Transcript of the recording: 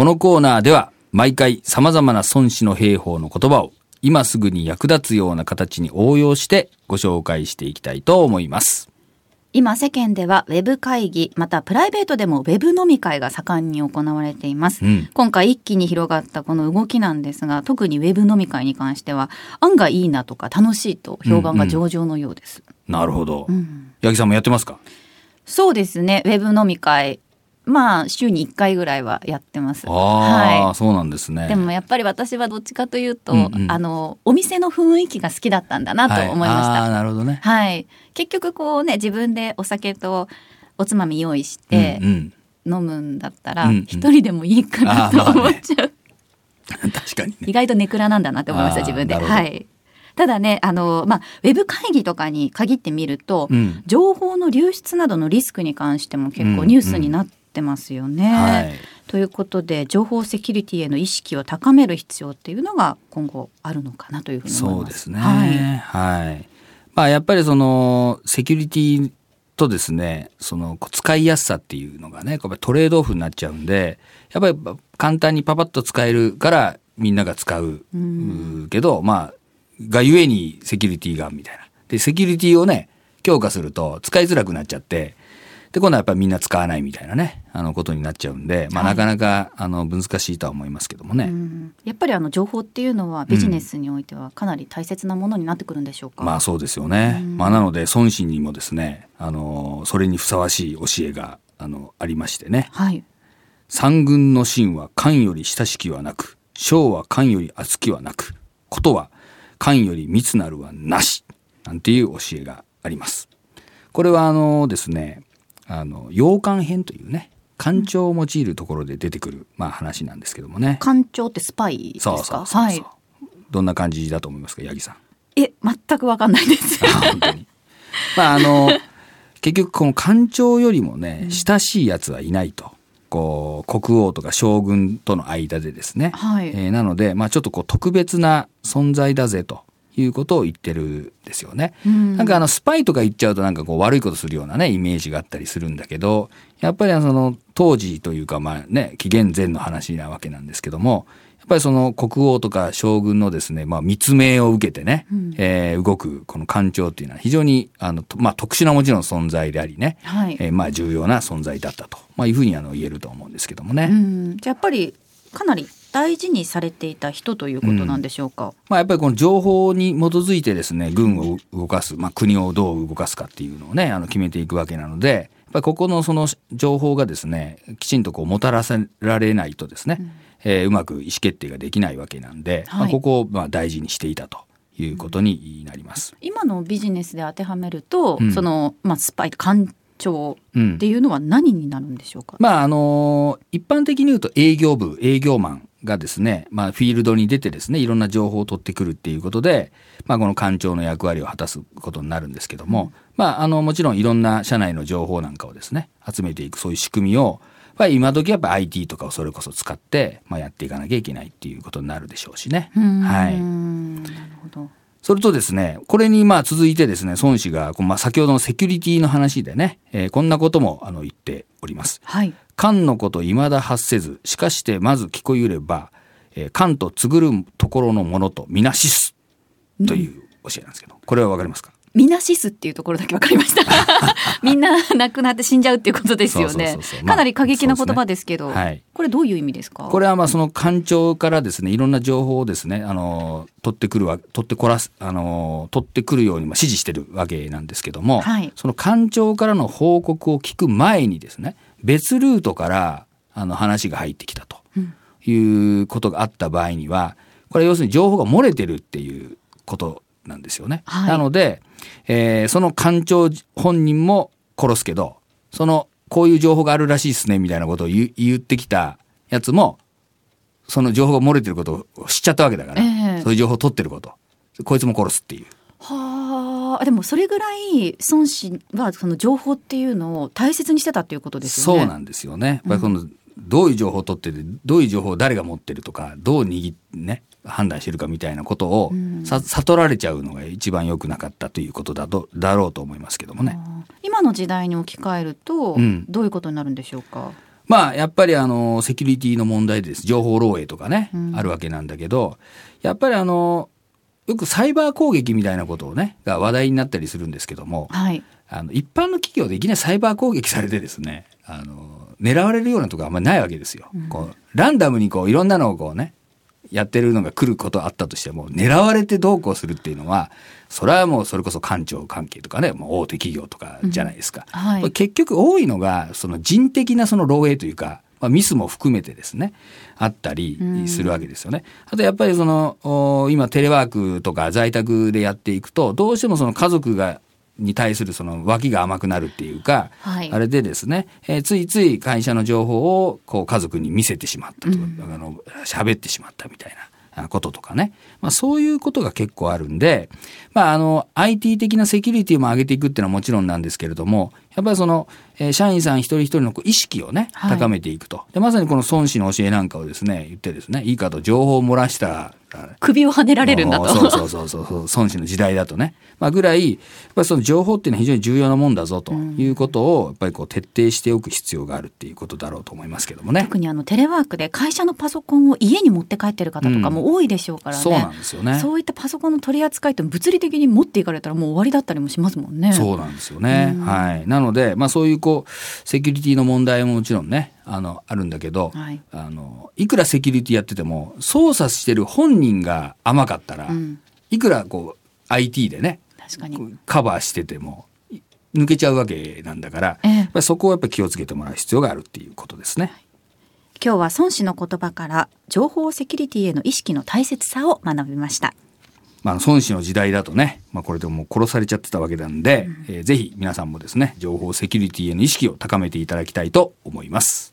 このコーナーでは毎回様々な孫子の兵法の言葉を今すぐに役立つような形に応用してご紹介していきたいと思います。今世間ではウェブ会議またプライベートでもウェブ飲み会が盛んに行われています、うん。今回一気に広がったこの動きなんですが特にウェブ飲み会に関しては案がいいなとか楽しいと評判が上々のようです、なるほど。うん。八木さんもやってますか？そうですね。ウェブ飲み会まあ週に1回ぐらいはやってます。ああ、はそうなんですね。いでもやっぱり私はどっちかというと、うんうん。あのお店の雰囲気が好きだったんだなと思いました、はい、ああ、なるほどね。はい、結局こうね自分でお酒とおつまみ用意して飲むんだったらうんうん。一人でもいいかなと思っちゃう、確かにね。意外とネクラなんだなって思いました自分で。はい。ただねあのまあウェブ会議とかに限ってみると、うん。情報の流出などのリスクに関しても結構ニュースになってますよね。はい。ということで情報セキュリティへの意識を高める必要っていうのが今後あるのかなというふうに思います。そうですね。はいはい。まあやっぱりそのセキュリティとですね、その使いやすさっていうのがね、やっぱりトレードオフになっちゃうんで、やっぱり簡単にパパッと使えるからみんなが使う、うんけど、まあ、がゆえにセキュリティがみたいな。で、セキュリティをね、強化すると使いづらくなっちゃって、で、今度はやっぱりみんな使わないみたいなね、あのことになっちゃうんで、まあ、はいなかなか、あの、難しいとは思いますけどもね。うんやっぱりあの情報っていうのはビジネスにおいてはかなり大切なものになってくるんでしょうか？まあそうですよね。うんまあなので孫子にもですね、あのそれにふさわしい教えがあのありましてね。はい。三軍の臣は漢より親しきはなく、将は漢より厚きはなく、ことは漢より密なるはなし、なんていう教えがあります。これはあのですね、あの洋漢編というね、官庁を用いるところで出てくる、まあ話なんですけどもね。官庁ってスパイですか？そうそうそうはい。どんな感じだと思いますか、八木さん？え全くわかんないです。本当に。まああの 結局この官庁よりもね親しいやつはいないと。こう国王とか将軍との間でですね。はいえーなので、まあ、ちょっとこう特別な存在だぜということを言ってるんですよね。うんなんかあのスパイとか言っちゃうとなんかこう悪いことするようなねイメージがあったりするんだけどやっぱりその当時というかまあね紀元前の話なわけなんですけどもやっぱりその国王とか将軍のですねまあ密命を受けてね、うんえー動くこの官庁っていうのは非常にあのとまあ特殊なもちろん存在でありね、はい。えーまあ重要な存在だったと、まあ、いうふうにあの言えると思うんですけどもね。うん。じゃあやっぱりかなり大事にされていた人ということなんでしょうか？まあ、やっぱりこの情報に基づいてですね軍を動かす、まあ、国をどう動かすかっていうのをねあの決めていくわけなのでやっぱりここのその情報がですねきちんとこうもたらせられないとですね、えーうまく意思決定ができないわけなんで、まあ、はいここをまあ大事にしていたということになります。今のビジネスで当てはめると、うんそのまあスパイ官庁うんっていうのは何になるんでしょうか？まああの一般的に言うと営業部営業マンがですね、まあ、フィールドに出てですねいろんな情報を取ってくるっていうことで、まあ、この官庁の役割を果たすことになるんですけども、まあ、あのもちろんいろんな社内の情報なんかをですね集めていくそういう仕組みをやっぱり今時やっぱ IT とかをそれこそ使って、まあ、やっていかなきゃいけないっていうことになるでしょうしね。うんはいなるほど。それとですね、これにまあ続いてですね、孫子が、まあ先ほどのセキュリティの話でね、えーこんなこともあの言っております。はい。漢のこと未だ発せず、しかしてまず聞こゆれば、えー漢と告るところのものとみなしすという教えなんですけど、これはわかりますか？ミナシスっていうところだけわかりました。みんな亡くなって死んじゃうっていうことですよね。かなり過激な言葉ですけど、そうですね。はい。これどういう意味ですか？これはまあその官庁からですね、いろんな情報をですね、あの、取ってくるわ、取ってこらす、あの、取ってくるようにまあ指示してるわけなんですけども、はい。その官庁からの報告を聞く前にですね、別ルートからあの話が入ってきたとうん。いうことがあった場合には、これ要するに情報が漏れてるっていうことなんですよね。はいなので、えーその官庁本人も殺すけど、そのこういう情報があるらしいですねみたいなことを言ってきたやつも、その情報が漏れてることを知っちゃったわけだから、ええそういう情報を取ってること、こいつも殺すっていう。はあ、でもそれぐらい孫子はその情報っていうのを大切にしてたっていうことですよね。そうなんですよね。やっぱりこの、どういう情報を取ってて、どういう情報を誰が持ってるとか、どう握ってね、判断してるかみたいなことを、うんさ悟られちゃうのが一番良くなかったということだとだろうと思いますけどもね。今の時代に置き換えると、うんどういうことになるんでしょうか？まあやっぱりあのセキュリティの問題です情報漏洩とかね、うんあるわけなんだけどやっぱりあのよくサイバー攻撃みたいなことをねが話題になったりするんですけどもはい。あの一般の企業でいきなりサイバー攻撃されてですねあの狙われるようなところあんまりないわけですよ。こうランダムにこういろんなのをこうねやってるのが来ることあったとしても狙われてどうこうするっていうのはそれはもうそれこそ官庁関係とかねもう大手企業とかじゃないですか。はいこれ結局多いのがその人的なその漏洩というか、まあ、ミスも含めてですねあったりするわけですよね。あとやっぱりそのお今テレワークとか在宅でやっていくとどうしてもその家族がに対するその脇が甘くなるっていうか、はい。あれでですね、えーついつい会社の情報をこう家族に見せてしまったと。か、あの喋ってしまったみたいなあこととかね、まあ、そういうことが結構あるんで、まあ、あの IT 的なセキュリティも上げていくっていうのはもちろんなんですけれどもやっぱりその、えー社員さん一人一人のこう意識をねはい高めていくと、でまさにこの孫子の教えなんかをですね言ってですねいいかと情報を漏らしたら首をはねられるんだと。そうそうそうそうそう孫子の時代だとね、まあ、ぐらいやっぱりその情報っていうのは非常に重要なもんだぞということをやっぱりこう徹底しておく必要があるっていうことだろうと思いますけどもね。特にあのテレワークで会社のパソコンを家に持って帰ってる方とかも多いでしょうからね。そうなんですよね。そういったパソコンの取り扱いって物理的に持っていかれたらもう終わりだったりもしますもんね。そうなんですよね。はい。なので、まあそういうこう、セキュリティの問題ももちろんね、あの、あるんだけど、はいあの、いくらセキュリティやってても、操作してる本人が甘かったら、うんいくらこう、IT でね、確かに。こうカバーしてても、い抜けちゃうわけなんだから、ええそこをやっぱり気をつけてもらう必要があるっていうことですね。今日は孫子の言葉から情報セキュリティへの意識の大切さを学びました。まあ、孫子の時代だとね、まあ、これでもう殺されちゃってたわけなんで、えーぜひ皆さんもですね、情報セキュリティへの意識を高めていただきたいと思います。